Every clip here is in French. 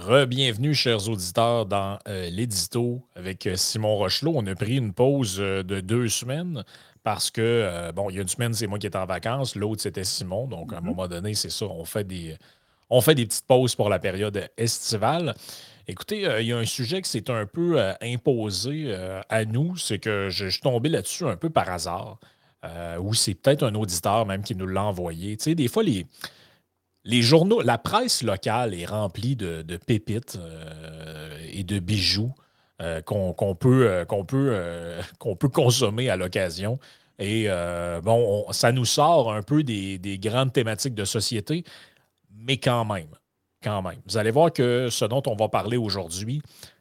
Re-bienvenue, chers auditeurs, dans euh, l'édito avec euh, Simon Rochelot. On a pris une pause euh, de deux semaines parce que, bon, il y a une semaine, c'est moi qui étais en vacances, l'autre, c'était Simon. Donc, à un mm-hmm. moment donné, c'est ça, on fait, des, on fait des petites pauses pour la période estivale. Écoutez, il y a un sujet qui s'est un peu imposé à nous, c'est que je, suis tombé là-dessus un peu par hasard. ou c'est peut-être un auditeur même qui nous l'a envoyé. Tu sais, des fois, les les journaux, la presse locale est remplie de, pépites euh, et de bijoux euh, qu'on peut, euh, peut, peut consommer à l'occasion. Et bon, ça nous sort un peu des, des, grandes thématiques de société, mais quand même, quand même. Vous allez voir que ce dont on va parler aujourd'hui,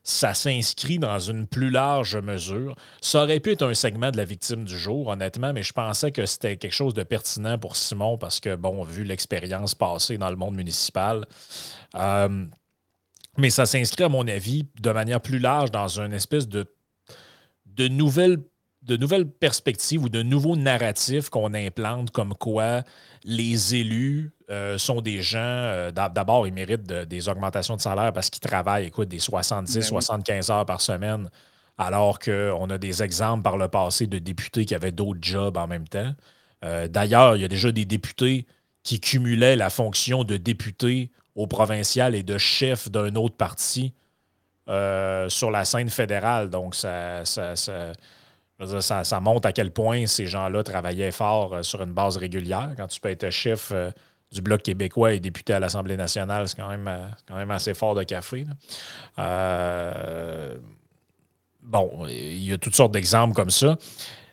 ça s'inscrit dans une plus large mesure. Ça aurait pu être un segment de la victime du jour, honnêtement, mais je pensais que c'était quelque chose de pertinent pour Simon parce que, bon, vu l'expérience passée dans le monde municipal, euh, mais ça s'inscrit, à mon avis, de manière plus large dans une espèce de, de nouvelle de nouvelles perspectives ou de nouveaux narratifs qu'on implante comme quoi les élus euh, sont des gens, euh, d'abord, ils méritent des augmentations de salaire parce qu'ils travaillent, écoute, des 70, 75 ben heures par semaine, alors qu'on a des exemples par le passé de députés qui avaient d'autres jobs en même temps. Euh, d'ailleurs, il y a déjà des députés qui cumulaient la fonction de député au provincial et de chef d'un autre parti sur la scène fédérale. Donc, ça, ça ça, montre à quel point ces gens-là travaillaient fort euh, sur une base régulière. Quand tu peux être chef euh, du Bloc québécois et député à l'Assemblée nationale, c'est quand même, euh, quand même assez fort de café. bon, il y a toutes sortes d'exemples comme ça.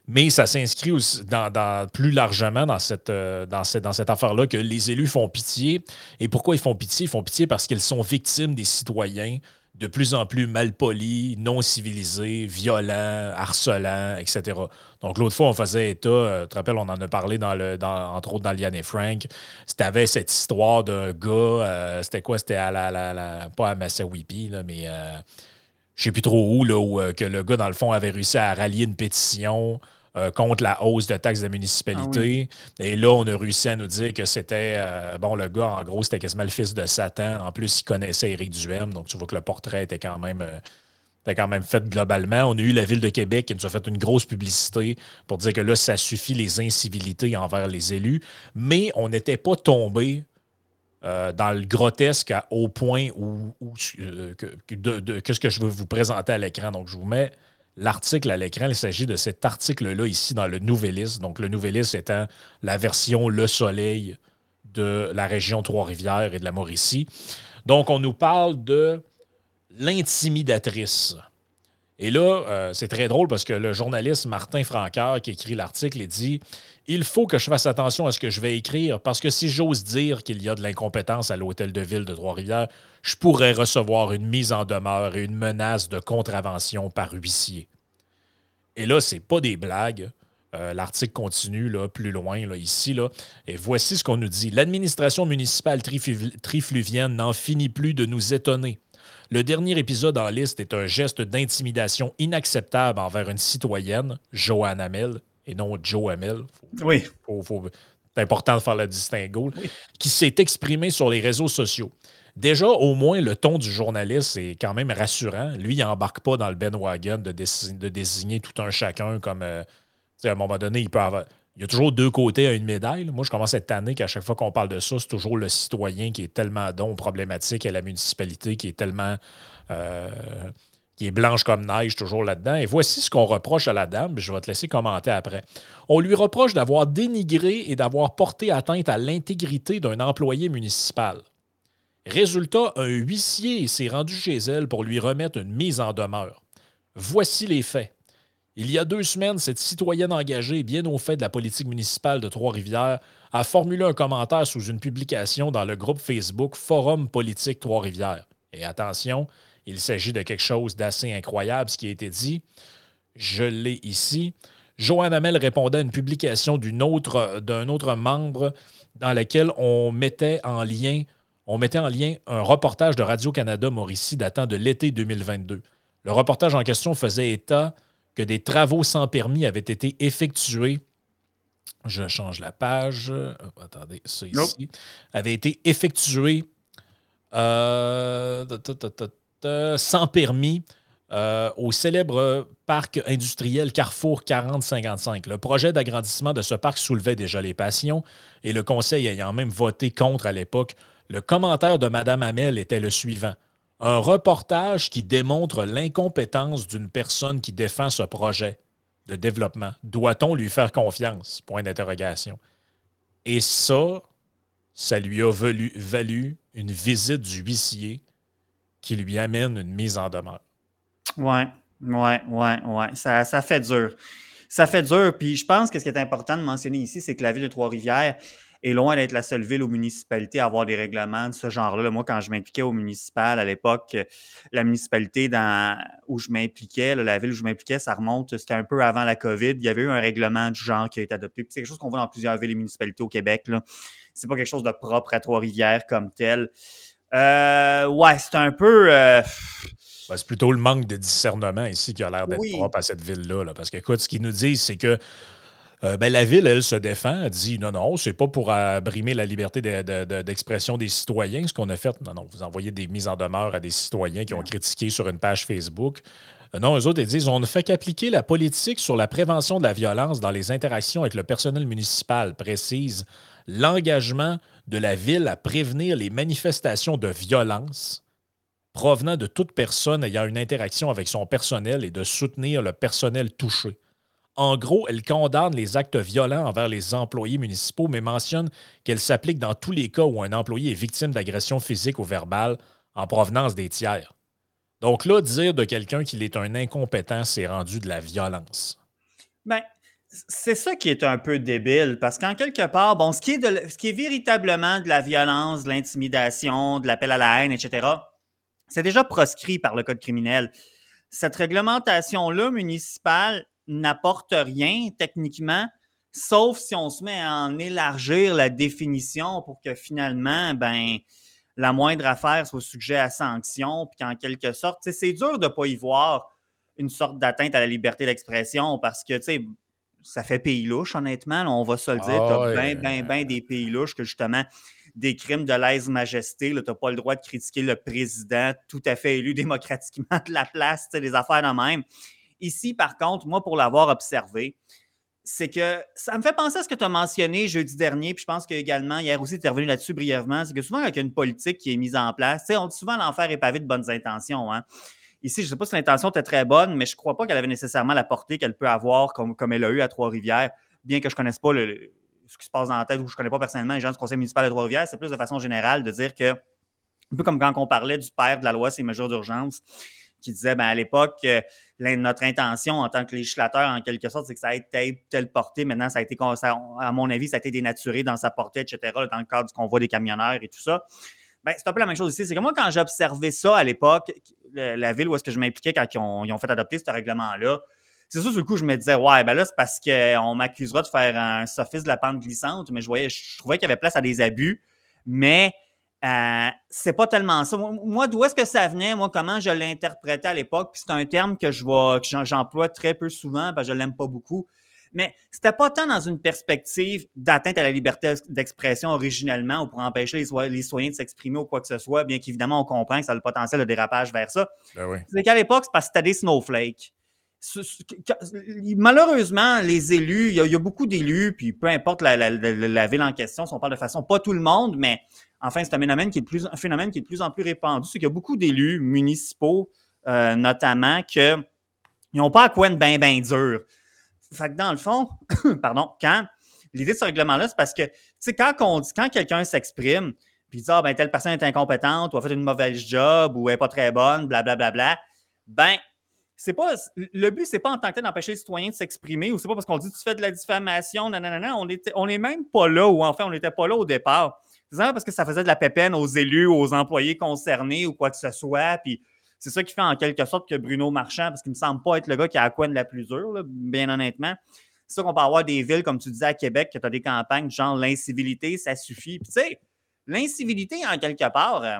Mais ça s'inscrit dans, plus largement dans cette, dans cette, dans cette affaire-là que les élus font pitié. Et pourquoi ils font pitié? Ils font pitié parce qu'ils sont victimes des citoyens de plus en plus malpoli, non civilisé, violent, harcelant, etc. Donc, l'autre fois, on faisait état, euh, tu te rappelles, on en a parlé, dans le, entre autres dans Liane et Frank. C'était cette histoire d'un gars, euh, c'était quoi? C'était à la, la, pas à Massawipi, là, mais euh, je sais plus trop où, là, où que le gars, dans le fond, avait réussi à rallier une pétition euh, contre la hausse de taxes de municipalité. Ah Et là, on a réussi à nous dire que c'était, euh, bon, le gars, en gros, c'était quasiment le fils de Satan. En plus, il connaissait Éric Duhem. Donc, tu vois que le portrait était quand même. Euh, quand même fait globalement. On a eu la Ville de Québec qui nous a fait une grosse publicité pour dire que là, ça suffit les incivilités envers les élus. Mais on n'était pas tombé dans le grotesque au point où, qu'est-ce que je veux vous présenter à l'écran. Donc, je vous mets l'article à l'écran. Il s'agit de cet article-là ici dans le Nouvelliste. Donc, le Nouvelliste étant la version Le Soleil de la région Trois-Rivières et de la Mauricie. Donc, on nous parle de l'intimidatrice. Et là, euh, c'est très drôle parce que le journaliste Martin Franqueur qui écrit l'article, dit Il faut que je fasse attention à ce que je vais écrire parce que si j'ose dire qu'il y a de l'incompétence à l'hôtel de ville de Trois-Rivières, je pourrais recevoir une mise en demeure et une menace de contravention par huissier. Et là, c'est pas des blagues. Euh, l'article continue là, plus loin, là, ici. Là, et voici ce qu'on nous dit. L'administration municipale trifluvienne n'en finit plus de nous étonner. Le dernier épisode en liste est un geste d'intimidation inacceptable envers une citoyenne, Joanne Hamel, et non Joe Hamel. oui. c'est important de faire le distinguo, qui s'est exprimé sur les réseaux sociaux. Déjà, au moins, le ton du journaliste est quand même rassurant. Lui, il n'embarque pas dans le Ben Wagon de, de, désigner tout un chacun comme. Euh, à un moment donné, il peut avoir. Il y a toujours deux côtés à une médaille. Moi, je commence cette année qu'à chaque fois qu'on parle de ça, c'est toujours le citoyen qui est tellement don problématique et la municipalité qui est tellement. Euh, qui est blanche comme neige toujours là-dedans. Et voici ce qu'on reproche à la dame, je vais te laisser commenter après. On lui reproche d'avoir dénigré et d'avoir porté atteinte à l'intégrité d'un employé municipal. Résultat, un huissier s'est rendu chez elle pour lui remettre une mise en demeure. Voici les faits. Il y a deux semaines, cette citoyenne engagée, bien au fait de la politique municipale de Trois-Rivières, a formulé un commentaire sous une publication dans le groupe Facebook Forum politique Trois-Rivières. Et attention, il s'agit de quelque chose d'assez incroyable, ce qui a été dit. Je l'ai ici. Joanne Hamel répondait à une publication d'un autre, autre membre dans laquelle on mettait en lien on mettait en lien un reportage de Radio-Canada Mauricie datant de l'été 2022. Le reportage en question faisait état que des travaux sans permis avaient été effectués. Je change la page. attendez, ça ici. Avait été effectué sans permis au célèbre parc industriel Carrefour 4055. Le projet d'agrandissement de ce parc soulevait déjà les passions et le conseil ayant même voté contre à l'époque, le commentaire de Mme Hamel était le suivant. Un reportage qui démontre l'incompétence d'une personne qui défend ce projet de développement. Doit-on lui faire confiance? Point d'interrogation. Et ça, ça lui a valu, une visite du huissier qui lui amène une mise en demeure. Ouais, ouais, ouais, ouais. Ça, ça fait dur. Ça fait dur. Puis je pense que ce qui est important de mentionner ici, c'est que la ville de Trois-Rivières, est loin d'être la seule ville aux municipalités à avoir des règlements de ce genre-là. Moi, quand je m'impliquais au municipal à l'époque, la municipalité dans, où je m'impliquais, la ville où je m'impliquais, ça remonte, c'était un peu avant la COVID. Il y avait eu un règlement du genre qui a été adopté. C'est quelque chose qu'on voit dans plusieurs villes et municipalités au Québec. Ce n'est pas quelque chose de propre à Trois-Rivières comme tel. Euh, ouais, c'est un peu. Euh, ben, c'est plutôt le manque de discernement ici qui a l'air d'être propre à cette ville-là. Là, parce qu'écoute, ce qu'ils nous disent, c'est que euh, ben, la ville, elle, se défend. Elle dit non, non, c'est pas pour abrimer la liberté d'expression des citoyens ce qu'on a fait. Non, non, vous envoyez des mises en demeure à des citoyens qui ont critiqué sur une page Facebook. Euh, non, eux autres, ils disent on ne fait qu'appliquer la politique sur la prévention de la violence dans les interactions avec le personnel municipal, précise l'engagement de la ville à prévenir les manifestations de violence provenant de toute personne ayant une interaction avec son personnel et de soutenir le personnel touché. En gros, elle condamne les actes violents envers les employés municipaux, mais mentionne qu'elle s'applique dans tous les cas où un employé est victime d'agression physique ou verbale en provenance des tiers. Donc là, dire de quelqu'un qu'il est un incompétent, c'est rendu de la violence. Bien, c'est ça qui est un peu débile, parce qu'en quelque part, bon, ce qui, est ce qui est véritablement de la violence, de l'intimidation, de l'appel à la haine, etc., c'est déjà proscrit par le Code criminel. Cette réglementation-là municipale, n'apporte rien techniquement, sauf si on se met à en élargir la définition pour que finalement, ben, la moindre affaire soit sujet à sanction, puis qu'en quelque sorte, c'est dur de ne pas y voir une sorte d'atteinte à la liberté d'expression parce que, tu sais, ça fait pays louche, honnêtement. on va se le dire. tu as bien, bien, bien des pays louches que justement, des crimes de lèse-majesté, tu n'as pas le droit de critiquer le président tout à fait élu démocratiquement de la place, des affaires de même. Ici, par contre, moi, pour l'avoir observé, c'est que ça me fait penser à ce que tu as mentionné jeudi dernier, puis je pense qu'également, hier aussi, tu es revenu là-dessus brièvement, c'est que souvent, il y a une politique qui est mise en place, tu sais, on dit souvent l'enfer est pavé de bonnes intentions. Hein. Ici, je ne sais pas si l'intention était très bonne, mais je ne crois pas qu'elle avait nécessairement la portée qu'elle peut avoir comme, comme elle a eu à Trois-Rivières, bien que je ne connaisse pas ce qui se passe dans la tête ou je ne connais pas personnellement les gens du conseil municipal de Trois-Rivières. C'est plus de façon générale de dire que, un peu comme quand on parlait du père de la loi, ces mesures d'urgence, qui disait ben, à l'époque, euh, notre intention en tant que législateur, en quelque sorte, c'est que ça ait été telle portée. Maintenant, ça a été, à mon avis, ça a été dénaturé dans sa portée, etc., dans le cadre du convoi des camionneurs et tout ça. Ben, c'est un peu la même chose ici. C'est que moi, quand j'observais ça à l'époque, la ville où est-ce que je m'impliquais quand ils ont, fait adopter ce règlement-là, c'est ça, sur le coup, je me disais, ouais, ben là, c'est parce qu'on m'accusera de faire un sophisme de la pente glissante, mais je voyais, je trouvais qu'il y avait place à des abus. Mais euh, c'est pas tellement ça. Moi, d'où est-ce que ça venait, moi, comment je l'interprétais à l'époque, puis c'est un terme que je vois, que j'emploie très peu souvent, parce que je l'aime pas beaucoup. Mais c'était pas tant dans une perspective d'atteinte à la liberté d'expression originellement ou pour empêcher les, les citoyens de s'exprimer ou quoi que ce soit, bien qu'évidemment, on comprend que ça a le potentiel de dérapage vers ça. Ben c'est qu'à l'époque, c'est parce que c'était des snowflakes. Malheureusement, les élus, il y, a, beaucoup d'élus, puis peu importe la, la, ville en question, si on parle de façon, pas tout le monde, mais Enfin, c'est un phénomène qui est, plus, un de plus en plus répandu. C'est qu'il y a beaucoup d'élus municipaux, euh, notamment, qui n'ont pas à quoi une bien, bien dur. Fait que dans le fond, pardon, quand l'idée de ce règlement-là, c'est parce que, tu sais, quand, quand quelqu'un s'exprime, puis dit, ah, ben, telle personne est incompétente, ou a fait une mauvaise job, ou elle n'est pas très bonne, blablabla, bla, bla, bla, ben, c'est pas le but c'est pas en tant que tel d'empêcher les citoyens de s'exprimer ou c'est pas parce qu'on dit tu fais de la diffamation non on est on est même pas là ou enfin on n'était pas là au départ c'est parce que ça faisait de la pépène aux élus, aux employés concernés ou quoi que ce soit. Puis c'est ça qui fait en quelque sorte que Bruno Marchand, parce qu'il ne me semble pas être le gars qui a la couenne la plus dure, bien honnêtement. C'est ça qu'on peut avoir des villes, comme tu disais à Québec, que tu as des campagnes, genre l'incivilité, ça suffit. Puis tu sais, l'incivilité, en quelque part, euh,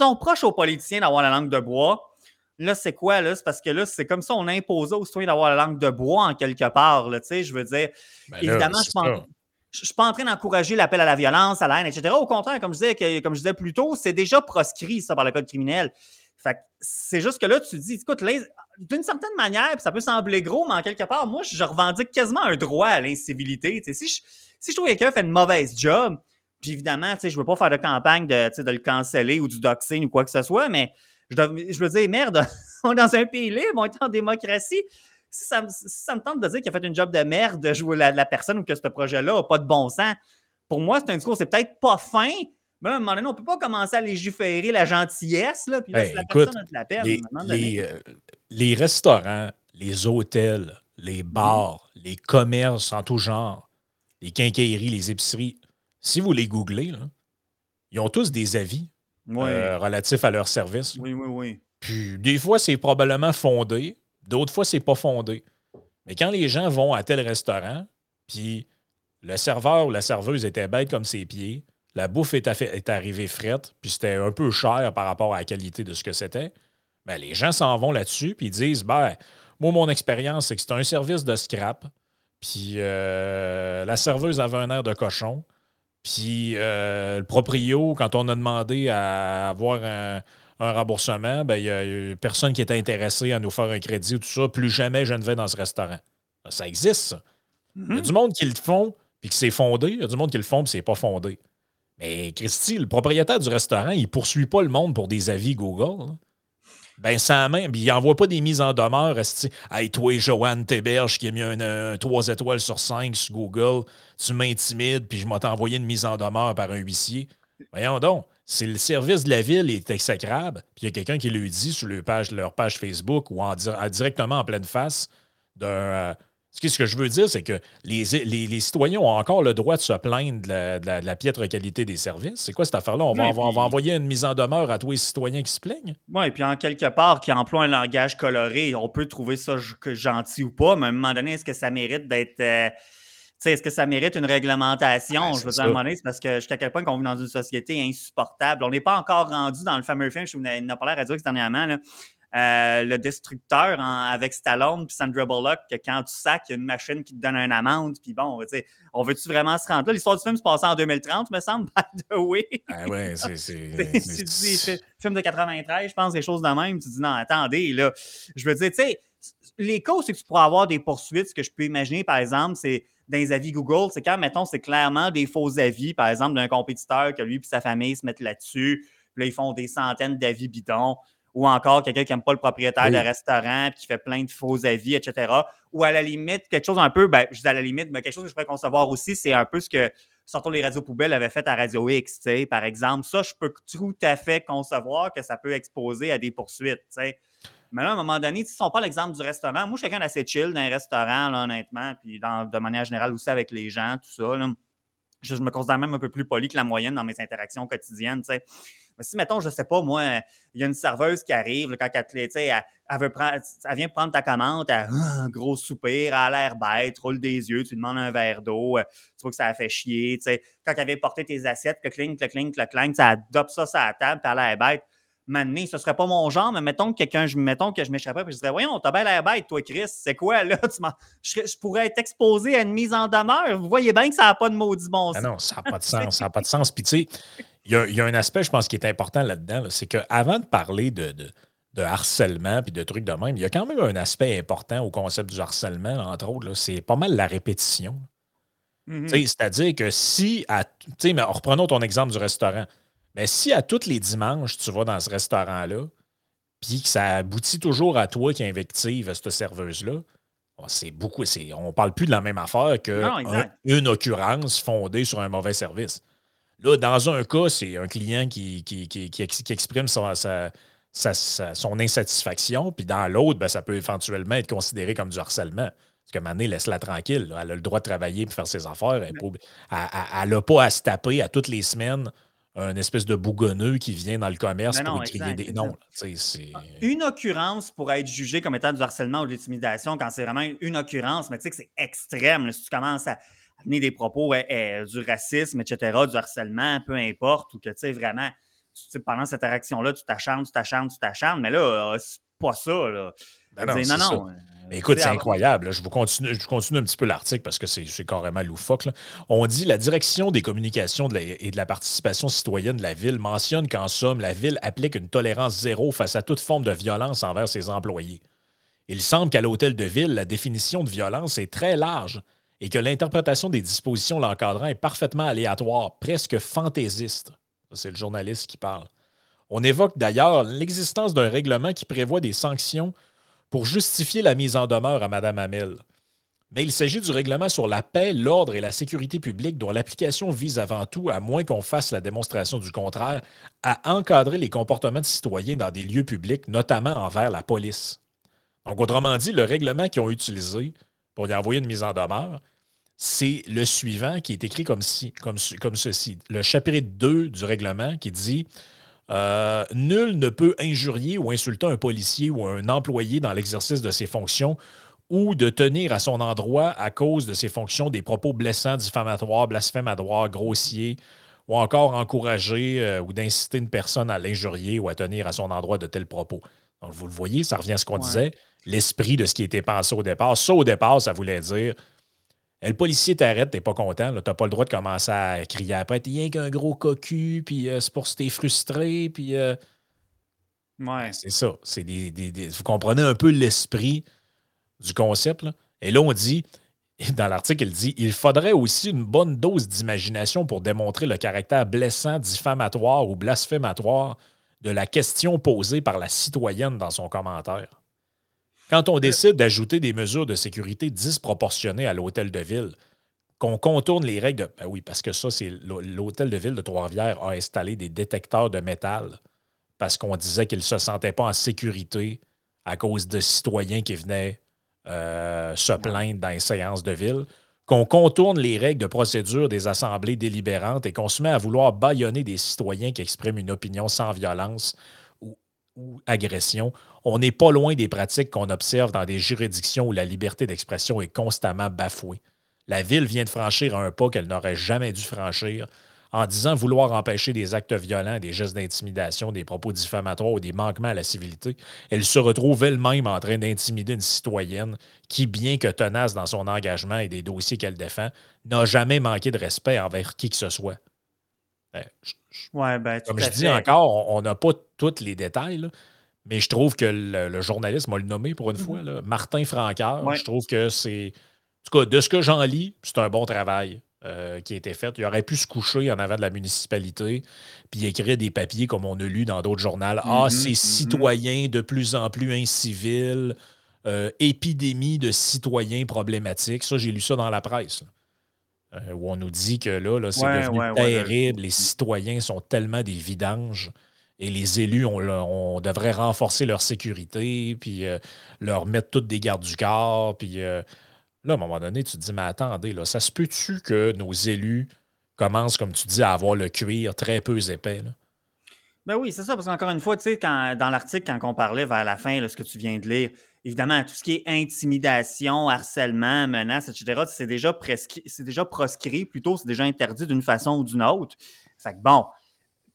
on proche aux politiciens d'avoir la langue de bois. Là, c'est quoi, là? C'est parce que là, c'est comme ça, on imposait aux citoyens d'avoir la langue de bois, en quelque part, là, tu sais, je veux dire. Ben évidemment, je pense. Je ne suis pas en train d'encourager l'appel à la violence, à la haine, etc. Au contraire, comme je disais, comme je disais plus tôt, c'est déjà proscrit, ça, par le code criminel. c'est juste que là, tu dis, écoute, d'une certaine manière, ça peut sembler gros, mais en quelque part, moi, je revendique quasiment un droit à l'incivilité. Si je, si je trouve que quelqu'un fait une mauvaise job, puis évidemment, je ne veux pas faire de campagne de, de le canceller ou du doxing ou quoi que ce soit, mais je, je veux dire, merde, on est dans un pays libre, on est en démocratie si ça, me tente de dire qu'il a fait une job de merde de jouer la, la personne ou que ce projet-là n'a pas de bon sens, pour moi, c'est un discours, c'est peut-être pas fin, mais à un moment donné, on ne peut pas commencer à légiférer la gentillesse, là, puis là, la personne la peine. Les, euh, les, restaurants, les hôtels, les mhm. bars, les commerces en tout genre, les quincailleries, les épiceries, si vous les googlez, ils ont tous des avis euh, relatifs à leur service. Oui, oui, oui. Puis des fois, c'est probablement fondé, D'autres fois, c'est pas fondé. Mais quand les gens vont à tel restaurant, puis le serveur ou la serveuse était bête comme ses pieds, la bouffe est, arrivée frette, puis c'était un peu cher par rapport à la qualité de ce que c'était, ben, les gens s'en vont là-dessus, puis ils disent ben, Moi, mon expérience, c'est que c'est un service de scrap, puis euh, la serveuse avait un air de cochon, puis euh, le proprio, quand on a demandé à avoir un, un remboursement, ben, il n'y a, personne qui est intéressé à nous faire un crédit ou tout ça. Plus jamais je ne vais dans ce restaurant. Ça existe, ça. Il y a mhm. du monde qui le font, puis que c'est fondé. Il y a du monde qui le font, puis c'est pas fondé. Mais Christy, le propriétaire du restaurant, il ne poursuit pas le monde pour des avis Google. Ben, ça même, il n'envoie pas des mises en demeure. Hey, toi, Joanne Téberge, qui a mis un, 3 étoiles sur 5 sur Google, tu m'intimides, puis je m'ai envoyé une mise en demeure par un huissier. Voyons donc si le service de la ville est exécrable, puis il y a quelqu'un qui lui dit sur leur page, leur page Facebook ou en, directement en pleine face d'un. Euh, ce que je veux dire, c'est que les, les, citoyens ont encore le droit de se plaindre de la, piètre qualité des services. C'est quoi cette affaire-là? On, va, envoyer une mise en demeure à tous les citoyens qui se plaignent? Oui, et puis en quelque part, qui emploie un langage coloré, on peut trouver ça gentil ou pas, mais à un moment donné, est-ce que ça mérite d'être. Euh, est-ce que ça mérite une réglementation? je veux dire, à un moment donné, c'est parce que jusqu'à quel point qu'on vit dans une société insupportable. On n'est pas encore rendu dans le fameux film, je vous en ai parlé à Radio dernièrement, là, euh, le destructeur avec Stallone puis Sandra Bullock, que quand tu sacs, il y a une machine qui te donne une amende, puis bon, on veut-tu vraiment se rendre là? L'histoire du film se passe en 2030, me semble, by the way. Ah ouais, c'est. C'est film de 93, je pense, des choses de même. Tu dis, non, attendez, là. Je veux dire, tu sais, les causes, c'est que tu pourras avoir des poursuites. Ce que je peux imaginer, par exemple, c'est dans les avis Google, c'est quand, mettons, c'est clairement des faux avis, par exemple, d'un compétiteur que lui et sa famille se mettent là-dessus. Puis là, ils font des centaines d'avis bidons. Ou encore quelqu'un qui n'aime pas le propriétaire de restaurant puis qui fait plein de faux avis, etc. Ou à la limite, quelque chose un peu, ben, je dis à la limite, mais quelque chose que je pourrais concevoir aussi, c'est un peu ce que, surtout les radios poubelles avaient fait à Radio X, par exemple. Ça, je peux tout à fait concevoir que ça peut exposer à des poursuites. sais. Mais là, à un moment donné, si on prend l'exemple du restaurant, moi, je suis quelqu'un d'assez chill dans un restaurant, honnêtement, puis de manière générale aussi avec les gens, tout ça. Je, me considère même un peu plus poli que la moyenne dans mes interactions quotidiennes. Mais si, mettons, je ne sais pas, moi, il y a une serveuse qui arrive, quand elle, elle, veut prendre, elle vient prendre ta commande, elle un gros soupir, elle a l'air bête, roule des yeux, tu lui demandes un verre d'eau, tu vois que ça a fait chier. Quand elle vient porter tes assiettes, que cling, que cling, que cling, ça adopte ça sur la table, puis elle a l'air bête m'amener. Ce serait pas mon genre, mais mettons que quelqu'un, mettons que je m'échapperais et je dirais Voyons, t'as bien l'air bête, toi, Chris. C'est quoi, là? je, pourrais être exposé à une mise en demeure. Vous voyez bien que ça n'a pas de maudit bon ah sens. non, ça n'a pas de sens. Ça n'a pas de sens. Puis, tu sais, il y, a un aspect, je pense, qui est important là-dedans. c'est qu'avant de parler de, de, harcèlement puis de trucs de même, il y a quand même un aspect important au concept du harcèlement, entre autres. C'est pas mal la répétition. Mm-hmm. C'est-à-dire que si, tu sais, mais reprenons ton exemple du restaurant. Mais si à tous les dimanches, tu vas dans ce restaurant-là, puis que ça aboutit toujours à toi qui invective cette serveuse-là, c'est beaucoup. On parle plus de la même affaire qu'une occurrence fondée sur un mauvais service. Là, dans un cas, c'est un client qui, qui, exprime son, son insatisfaction, puis dans l'autre, ben, ça peut éventuellement être considéré comme du harcèlement. Parce que Mané, laisse-la tranquille. Elle a le droit de travailler et faire ses affaires. Elle n'a pas à se taper à toutes les semaines un espèce de bougonneux qui vient dans le commerce pour crier des noms. Ah, une occurrence pourrait être jugée comme étant du harcèlement ou de l'intimidation quand c'est vraiment une occurrence, mais tu sais que c'est extrême. si tu commences à amener des propos du racisme, etc., du harcèlement, peu importe, ou que tu sais vraiment, pendant cette interaction-là, tu t'acharnes, tu t'acharnes, tu t'acharnes, mais là, euh, c'est pas ça. Là. Ben non, non, Mais écoute, c'est incroyable. Je, vous continue, je continue un petit peu l'article parce que c'est carrément loufoque. On dit la direction des communications et de la participation citoyenne de la ville mentionne qu'en somme, la ville applique une tolérance zéro face à toute forme de violence envers ses employés. Il semble qu'à l'hôtel de ville, la définition de violence est très large et que l'interprétation des dispositions l'encadrant est parfaitement aléatoire, presque fantaisiste. C'est le journaliste qui parle. On évoque d'ailleurs l'existence d'un règlement qui prévoit des sanctions pour justifier la mise en demeure à Mme Hamel. Mais il s'agit du règlement sur la paix, l'ordre et la sécurité publique dont l'application vise avant tout, à moins qu'on fasse la démonstration du contraire, à encadrer les comportements de citoyens dans des lieux publics, notamment envers la police. Donc, autrement dit, le règlement qu'ils ont utilisé pour y envoyer une mise en demeure, c'est le suivant qui est écrit comme, comme, comme ceci. Le chapitre 2 du règlement qui dit euh, Nul ne peut injurier ou insulter un policier ou un employé dans l'exercice de ses fonctions ou de tenir à son endroit à cause de ses fonctions des propos blessants, diffamatoires, blasphématoires, grossiers, ou encore encourager euh, ou d'inciter une personne à l'injurier ou à tenir à son endroit de tels propos. Donc, vous le voyez, ça revient à ce qu'on disait l'esprit de ce qui était pensé au départ. Ça, au départ, ça voulait dire le policier t'arrête, t'es pas content, t'as pas le droit de commencer à crier après, t'es rien qu'un gros cocu, puis euh, c'est pour si t'es frustré, puis. Euh, ouais. C'est ça. C'est des, vous comprenez un peu l'esprit du concept. Et là, on dit, dans l'article, il dit il faudrait aussi une bonne dose d'imagination pour démontrer le caractère blessant, diffamatoire ou blasphématoire de la question posée par la citoyenne dans son commentaire. Quand on décide d'ajouter des mesures de sécurité disproportionnées à l'hôtel de ville, qu'on contourne les règles de. Ben oui, parce que ça, c'est l'hôtel de ville de Trois-Rivières a installé des détecteurs de métal parce qu'on disait qu'il ne se sentait pas en sécurité à cause de citoyens qui venaient euh, se plaindre dans les séances de ville, qu'on contourne les règles de procédure des assemblées délibérantes et qu'on se met à vouloir bâillonner des citoyens qui expriment une opinion sans violence ou agression, on n'est pas loin des pratiques qu'on observe dans des juridictions où la liberté d'expression est constamment bafouée. La Ville vient de franchir un pas qu'elle n'aurait jamais dû franchir en disant vouloir empêcher des actes violents, des gestes d'intimidation, des propos diffamatoires ou des manquements à la civilité. Elle se retrouve elle-même en train d'intimider une citoyenne qui, bien que tenace dans son engagement et des dossiers qu'elle défend, n'a jamais manqué de respect envers qui que ce soit. Ben, ouais, ben, comme je dis encore, on n'a pas tous les détails, mais je trouve que le, journaliste m'a le nommé pour une mmh fois, Martin Francaire. Je trouve que c'est. En tout cas, de ce que j'en lis, c'est un bon travail euh, qui a été fait. Il aurait pu se coucher en avant de la municipalité puis écrire des papiers comme on a lu dans d'autres journaux. ah, mmh ces mmh citoyens de plus en plus incivils, euh, épidémie de citoyens problématiques. Ça, j'ai lu ça dans la presse. Euh, où on nous dit que là, là c'est devenu terrible. Les citoyens sont tellement des vidanges. Et les élus, on, devrait renforcer leur sécurité, puis euh, leur mettre toutes des gardes du corps. Puis euh, là, à un moment donné, tu te dis, mais attendez, là, ça se peut-tu que nos élus commencent, comme tu dis, à avoir le cuir très peu épais? Ben oui, c'est ça, parce qu'encore une fois, tu sais, dans l'article, quand on parlait vers la fin, ce que tu viens de lire, évidemment, tout ce qui est intimidation, harcèlement, menace, etc., c'est déjà, prescrit, déjà proscrit, plutôt, c'est déjà interdit d'une façon ou d'une autre. Fait que bon,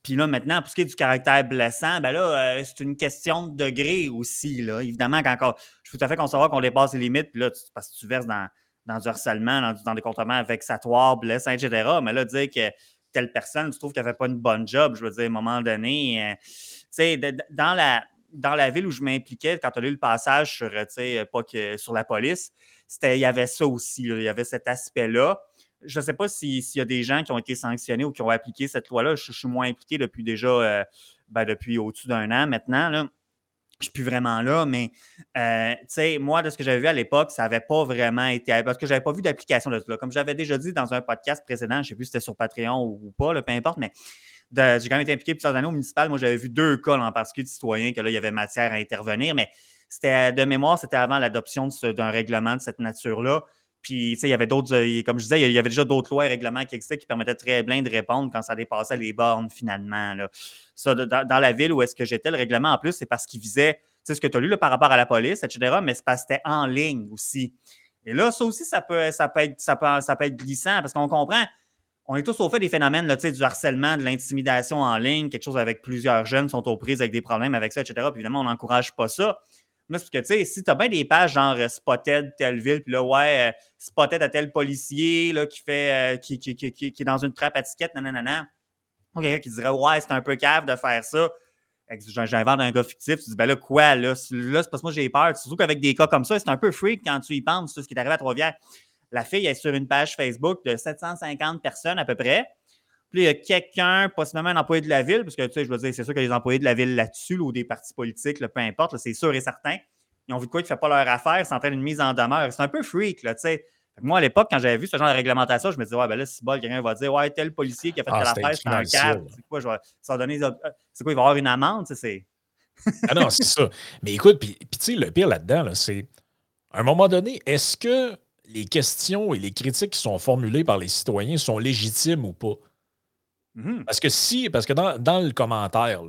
puis là, maintenant, pour ce qui est du caractère blessant, ben là, euh, c'est une question de degré aussi. Là. Évidemment, quand je suis tout à fait concevoir qu'on dépasse les limites, puis là, parce que tu verses dans, dans du harcèlement, dans, des comportements vexatoires, blessants, etc. Mais là, dire que telle personne, tu trouves qu'elle ne fait pas une bonne job, je veux dire, à un moment donné, euh, tu sais, dans la, dans la ville où je m'impliquais, quand tu as lu le passage sur, pas que, sur la police, il y avait ça aussi, il y avait cet aspect-là je ne sais pas s'il y a des gens qui ont été sanctionnés ou qui ont appliqué cette loi-là. Je, suis moins impliqué depuis déjà, euh, ben, depuis au-dessus d'un an maintenant. Je ne suis plus vraiment là, mais euh, moi, de ce que j'avais vu à l'époque, ça n'avait pas vraiment été. Parce que je n'avais pas vu d'application de cela. Comme j'avais déjà dit dans un podcast précédent, je ne sais plus si c'était sur Patreon ou, pas, peu importe, mais j'ai quand même été impliqué plusieurs années au municipal. Moi, j'avais vu deux cas en particulier de citoyens que là, il y avait matière à intervenir, mais c'était de mémoire, c'était avant l'adoption d'un règlement de cette nature-là. Puis, tu sais, il y avait d'autres, euh, comme je disais, il y avait déjà d'autres lois et règlements qui existaient qui permettaient très bien de répondre quand ça dépassait les bornes, finalement. Là. Ça, dans, la ville où est-ce que j'étais, le règlement, en plus, c'est parce qu'il visait, tu sais, ce que tu as lu par rapport à la police, etc., mais c'est parce que c'était en ligne aussi. Et là, ça aussi, ça peut, ça peut, être, ça ça peut être glissant parce qu'on comprend, on est tous au fait des phénomènes là, du harcèlement, de l'intimidation en ligne, quelque chose avec plusieurs jeunes sont aux prises avec des problèmes avec ça, etc. Puis évidemment, on n'encourage pas ça. parce que, tu sais, si tu as bien des pages genre euh, Spotted telle ville, puis là, ouais, euh, Spotted à tel policier là, qui fait euh, qui, est dans une trappe à ticket, nanana. Quelqu'un qui dirait Ouais, c'est un peu cave de faire ça. J'invente un gars fictif. Tu dis Ben là, quoi, là? Là, c'est parce que moi j'ai peur. Surtout qu'avec des cas comme ça, c'est un peu freak quand tu y penses, ce qui est arrivé à Trois-Rivières. La fille est sur une page Facebook de 750 personnes à peu près. Puis il y a quelqu'un, possiblement un employé de la ville, parce que tu sais, je veux dire, c'est sûr qu'il y a des employés de la ville là-dessus, ou des partis politiques, peu importe, c'est sûr et certain. Ils ont vu de quoi qui ne fait pas leur affaire, c'est en train d'une mise en demeure. C'est un peu freak, là, tu sais. Moi, à l'époque, quand j'avais vu ce genre de réglementation, je me disais, ouais, ben là, si bol, quelqu'un va dire, ouais, tel policier qui a fait ah, telle affaire, c'est un cadre. C'est quoi, je vais, donner, euh, c'est quoi, il va avoir une amende, tu sais, ah non, c'est ça. Mais écoute, puis, tu sais, le pire là-dedans, c'est, à un moment donné, est-ce que les questions et les critiques qui sont formulées par les citoyens sont légitimes ou pas? Mm-hmm. Parce que si, parce que dans, le commentaire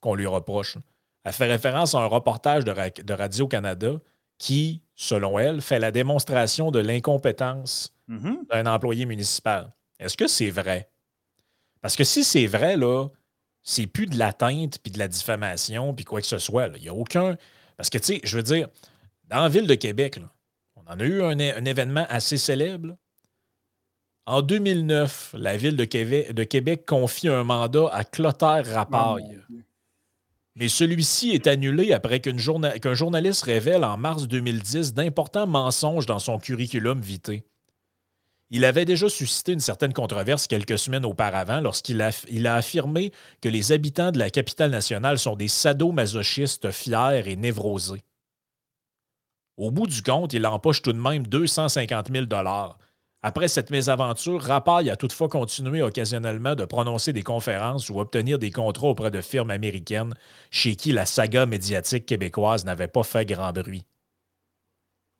qu'on lui reproche, elle fait référence à un reportage de, Radio-Canada qui, selon elle, fait la démonstration de l'incompétence mm-hmm. d'un employé municipal. Est-ce que c'est vrai? Parce que si c'est vrai, là, c'est plus de l'atteinte puis de la diffamation puis quoi que ce soit. Il n'y a aucun. Parce que, tu sais, je veux dire, dans la ville de Québec, on en a eu un, un événement assez célèbre. En 2009, la ville de Québec, confie un mandat à Clotaire Rapaille. Mais celui-ci est annulé après qu'un journaliste révèle en mars 2010 d'importants mensonges dans son curriculum vitae. Il avait déjà suscité une certaine controverse quelques semaines auparavant lorsqu'il a, a, affirmé que les habitants de la capitale nationale sont des sadomasochistes fiers et névrosés. Au bout du compte, il empoche tout de même 250 000 après cette mésaventure, Rapaille a toutefois continué occasionnellement de prononcer des conférences ou obtenir des contrats auprès de firmes américaines chez qui la saga médiatique québécoise n'avait pas fait grand bruit.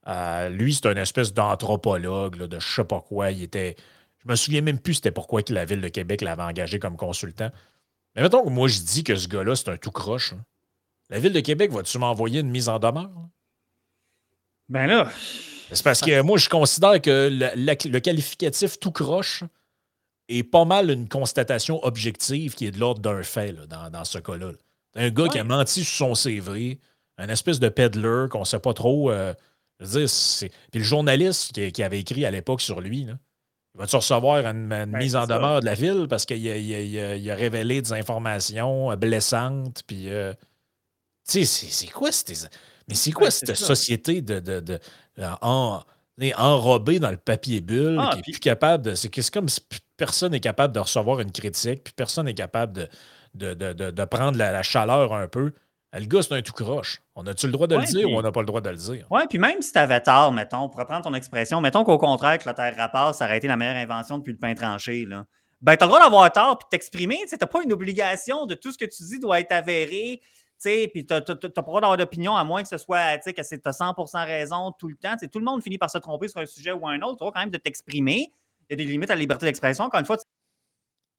Euh, lui, c'est une espèce d'anthropologue, de je sais pas quoi. Il était. Je me souviens même plus c'était pourquoi la Ville de Québec l'avait engagé comme consultant. Mais mettons que moi je dis que ce gars-là, c'est un tout croche. Hein. La Ville de Québec va-tu m'envoyer une mise en demeure? Ben là, c'est parce que moi, je considère que le, qualificatif tout croche est pas mal une constatation objective qui est de l'ordre d'un fait dans, ce cas-là. Un gars qui a menti sur son CV, un espèce de peddler qu'on ne sait pas trop. Euh, dire, Puis le journaliste qui, avait écrit à l'époque sur lui, là, il va-tu recevoir une, ben, mise en demeure de la ville parce qu'il a, révélé des informations blessantes? Puis, euh, tu sais, c'est quoi Mais c'est quoi cette société de euh, en, enrobé dans le papier bulle, ah, qui est plus capable de. C'est comme si personne n'est capable de recevoir une critique, puis personne n'est capable de, de, prendre la, chaleur un peu. Le gars, c'est un tout croche. On a-tu le droit de le dire ou on n'a pas le droit de le dire? Oui, puis même si tu avais tort, mettons, pour reprendre ton expression, mettons qu'au contraire, que la terre rapport, ça aurait été la meilleure invention depuis le pain tranché, là. Ben, tu as le droit d'avoir tort puis de t'exprimer. Tu n'as pas une obligation de tout ce que tu dis doit être avéré puis tu n'as pas droit d'avoir d'opinion à moins que ce soit, que tu as 100% raison tout le temps. tout le monde finit par se tromper sur un sujet ou un autre. Tu quand même de t'exprimer. Il y a des limites à la liberté d'expression. Encore une fois,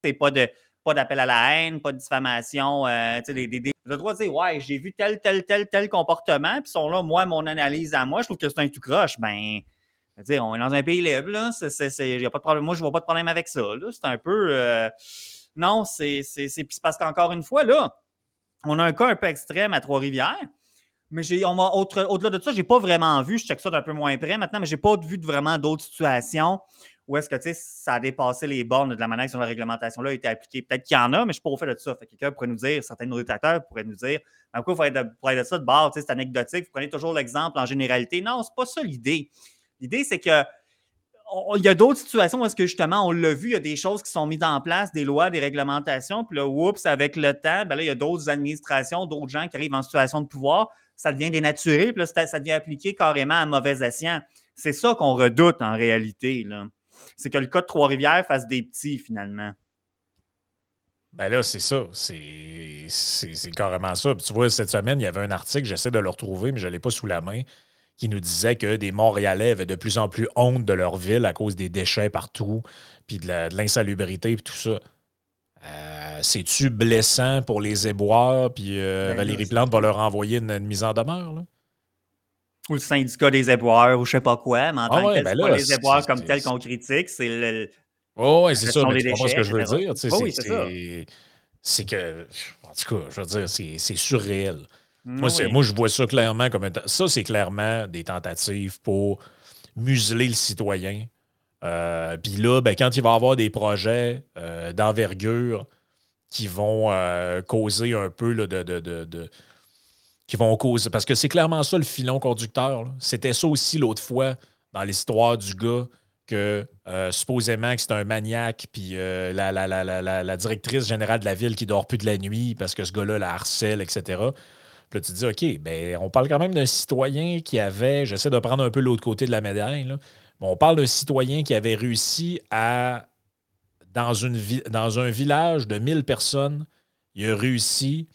c'est pas de pas d'appel à la haine, pas de diffamation. Euh, des, des, le droit de dire Ouais, j'ai vu tel, tel, tel, tel comportement, puis sont là, moi, mon analyse à moi, je trouve que c'est un tout croche. Ben, on est dans un pays libre, là. a pas de problème. Moi, je vois pas de problème avec ça. C'est un peu. Euh, non, c'est parce qu'encore une fois, là, on a un cas un peu extrême à Trois-Rivières. Mais au-delà de ça, je n'ai pas vraiment vu, je check ça d'un peu moins près maintenant, mais je n'ai pas vu de vraiment d'autres situations où est-ce que ça a dépassé les bornes de la manière dont la réglementation-là a été appliquée. Peut-être qu'il y en a, mais je ne suis pas au fait de ça. quelqu'un pourrait nous dire, certains de nos détracteurs pourraient nous dire, pourquoi il faut être de, ça de bord, c'est anecdotique, vous prenez toujours l'exemple en généralité. Non, ce n'est pas ça l'idée. L'idée, c'est que il y a d'autres situations où que justement, on l'a vu, il y a des choses qui sont mises en place, des lois, des réglementations, puis là, oups, avec le temps, ben là, il y a d'autres administrations, d'autres gens qui arrivent en situation de pouvoir, ça devient dénaturé, puis là, ça devient appliqué carrément à mauvais escient. C'est ça qu'on redoute en réalité. C'est que le cas de Trois-Rivières fasse des petits finalement. Ben là, c'est ça. C'est carrément ça. tu vois, cette semaine, il y avait un article, j'essaie de le retrouver, mais je ne l'ai pas sous la main qui nous disait que des Montréalais avaient de plus en plus honte de leur ville à cause des déchets partout, puis de l'insalubrité, et tout ça. Euh, c'est-tu blessant pour les éboires, puis euh, ben Valérie Plante va leur envoyer une, mise en demeure? Là? Ou le syndicat des éboires, ou je sais pas quoi, mais en ah tant que tel, ben pas les éboires comme tel qu'on critique, c'est le. Oh, oui, c'est ça, mais tu ce que je veux dire. Oh, oui, c'est que, en tout cas, je veux dire, c'est surréel. Moi, moi, je vois ça clairement comme ça, c'est clairement des tentatives pour museler le citoyen. Euh, puis là, ben, quand il va y avoir des projets euh, d'envergure qui vont euh, causer un peu de, de, qui vont causer. Parce que c'est clairement ça le filon conducteur. C'était ça aussi l'autre fois dans l'histoire du gars que supposément que c'est un maniaque, puis la, la, directrice générale de la ville qui dort plus de la nuit parce que ce gars-là la harcèle, etc. Puis là, tu te dis, OK, ben, on parle quand même d'un citoyen qui avait, j'essaie de prendre un peu l'autre côté de la médaille, on parle d'un citoyen qui avait réussi à, dans, une, dans un village de 1000 personnes, il a réussi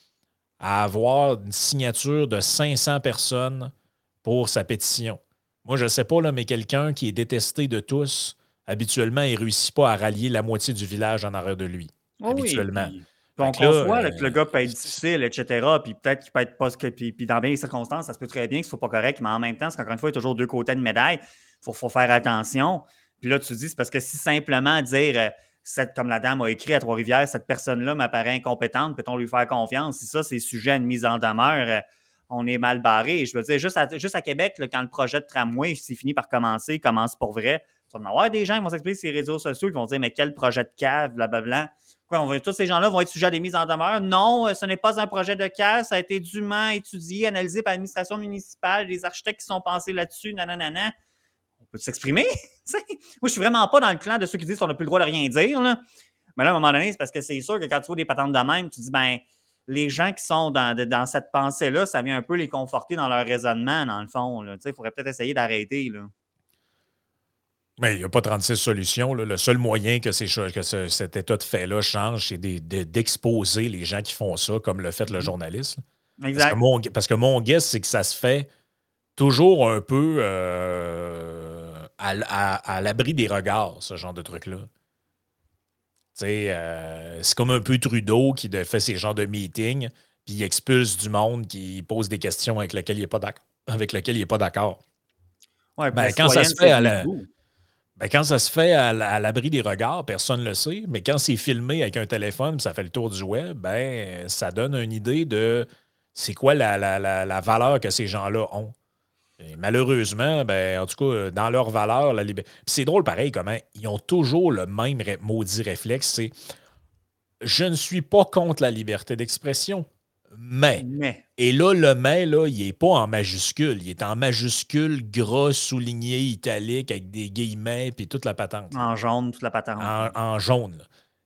à avoir une signature de 500 personnes pour sa pétition. Moi, je ne sais pas, là, mais quelqu'un qui est détesté de tous, habituellement, il ne réussit pas à rallier la moitié du village en arrière de lui. Oh habituellement. Donc, on conçoit que le gars peut être difficile, etc. Puis peut-être qu'il peut être pas. Puis, puis dans bien des circonstances, ça se peut très bien que ce soit pas correct, mais en même temps, c'est qu'encore une fois, il y a toujours deux côtés de médaille. Il faut, faire attention. Puis là, tu te dis, c'est parce que si simplement dire, euh, cette, comme la dame a écrit à Trois-Rivières, cette personne-là m'apparaît incompétente, peut-on lui faire confiance? Si ça, c'est sujet à une mise en demeure, euh, on est mal barré. Je veux dire, juste à, juste à Québec, quand le projet de tramway, s'est fini par commencer, commence pour vrai, il va y avoir des gens qui vont s'expliquer sur les réseaux sociaux, qui vont dire, mais quel projet de cave, blablabla. On tous ces gens-là vont être sujets à des mises en demeure? Non, euh, ce n'est pas un projet de casse. Ça a été dûment étudié, analysé par l'administration municipale, des architectes qui sont pensés là-dessus, nanana. On peut s'exprimer? Moi, je suis vraiment pas dans le clan de ceux qui disent qu'on n'a plus le droit de rien dire. Mais là, à un moment donné, c'est parce que c'est sûr que quand tu vois des patentes de même, tu dis, ben, les gens qui sont dans, dans cette pensée-là, ça vient un peu les conforter dans leur raisonnement, dans le fond. Il faudrait peut-être essayer d'arrêter. Mais il n'y a pas 36 solutions. Le seul moyen que, que cet état de fait-là change, c'est d'exposer les gens qui font ça, comme le fait le mmh. journaliste. Exact. Parce que mon, guess, c'est que ça se fait toujours un peu euh, à, l'abri des regards, ce genre de truc-là. Euh, c'est comme un peu Trudeau qui fait ces genres de meetings, puis il expulse du monde qui pose des questions avec lesquelles il n'est pas d'accord. Ouais, ben, quand ça se fait à la. Ben, quand ça se fait à, l'abri des regards, personne ne le sait. Mais quand c'est filmé avec un téléphone, ça fait le tour du web, ben, ça donne une idée de c'est quoi la, valeur que ces gens-là ont. malheureusement, ben, en tout cas, dans leur valeur, la liberté. c'est drôle pareil comment ils ont toujours le même maudit réflexe, c'est je ne suis pas contre la liberté d'expression. Mais. Et là, le mais, là, il n'est pas en majuscule. Il est en majuscule, gras, souligné, italique, avec des guillemets, puis toute la patente. En jaune, toute la patente. En, jaune.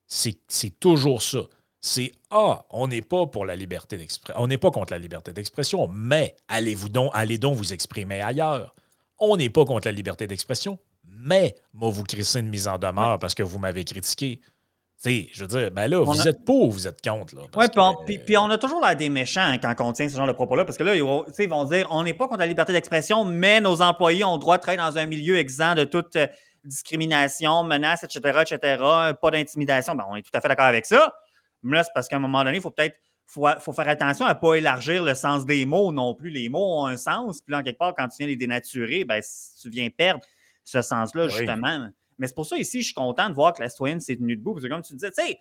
C'est toujours ça. C'est Ah, on n'est pas pour la liberté d'expression. On n'est pas contre la liberté d'expression, mais allez-vous donc, allez donc vous exprimer ailleurs. On n'est pas contre la liberté d'expression, mais moi, vous crissez une mise en demeure parce que vous m'avez critiqué je veux dire, ben là, vous êtes pour ou vous êtes contre? Oui, puis, puis, on a toujours l'air des méchants quand on tient ce genre de propos-là, parce que là, ils vont, ils vont dire on n'est pas contre la liberté d'expression, mais nos employés ont le droit de travailler dans un milieu exempt de toute euh, discrimination, menace, etc., etc., pas d'intimidation. Ben, on est tout à fait d'accord avec ça. Mais là, c'est parce qu'à un moment donné, il faut peut-être faut, faut, faire attention à ne pas élargir le sens des mots non plus. Les mots ont un sens, puis là, quelque part, quand tu viens les dénaturer, ben, tu viens perdre ce sens-là, justement. Mais c'est pour ça, ici, je suis content de voir que la citoyenne s'est tenue debout. Parce que comme tu disais, tu sais,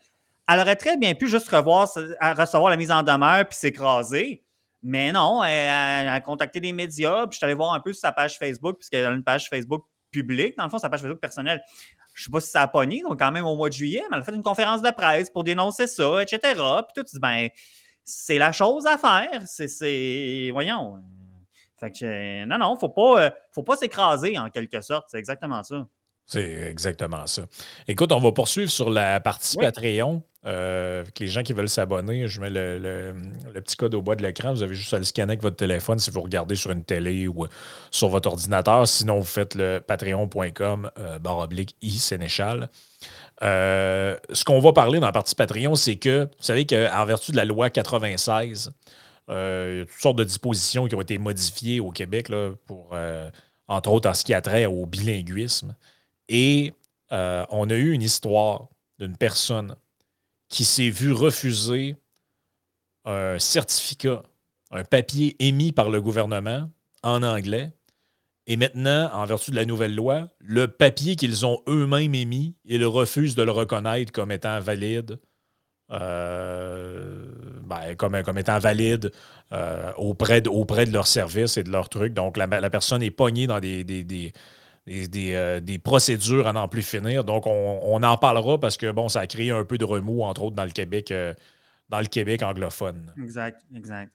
elle aurait très bien pu juste revoir, recevoir la mise en demeure puis s'écraser. Mais non, elle, a contacté des médias. Puis je suis allé voir un peu sur sa page Facebook, puisqu'elle a une page Facebook publique. Dans le fond, sa page Facebook personnelle. Je ne sais pas si ça a pogné, donc quand même au mois de juillet, mais elle a fait une conférence de presse pour dénoncer ça, etc. Puis tout, tu dis, ben, c'est la chose à faire. C'est. Voyons. Fait que, non, non, il ne faut pas s'écraser en quelque sorte. C'est exactement ça. C'est exactement ça. Écoute, on va poursuivre sur la partie Patreon. Euh, les gens qui veulent s'abonner, je mets le, petit code au bas de l'écran. Vous avez juste à le scanner avec votre téléphone si vous regardez sur une télé ou sur votre ordinateur. Sinon, vous faites le patreon.com euh, barre oblique i Sénéchal. Euh, ce qu'on va parler dans la partie Patreon, c'est que, vous savez qu'en vertu de la loi 96, il y a toutes sortes de dispositions qui ont été modifiées au Québec là, pour, entre autres, en ce qui a trait au bilinguisme. Et euh, on a eu une histoire d'une personne qui s'est vue refuser un certificat, un papier émis par le gouvernement en anglais. Et maintenant, en vertu de la nouvelle loi, le papier qu'ils ont eux-mêmes émis, ils refusent de le reconnaître comme étant valide. Euh, ben, comme, étant valide auprès, de, auprès de leur service et de leur truc. Donc, la, personne est pognée dans des, des, euh, des, procédures à n'en plus finir. Donc, on, on, en parlera parce que, bon, ça a créé un peu de remous, entre autres, dans le Québec, euh, dans le Québec anglophone. Exact, exact.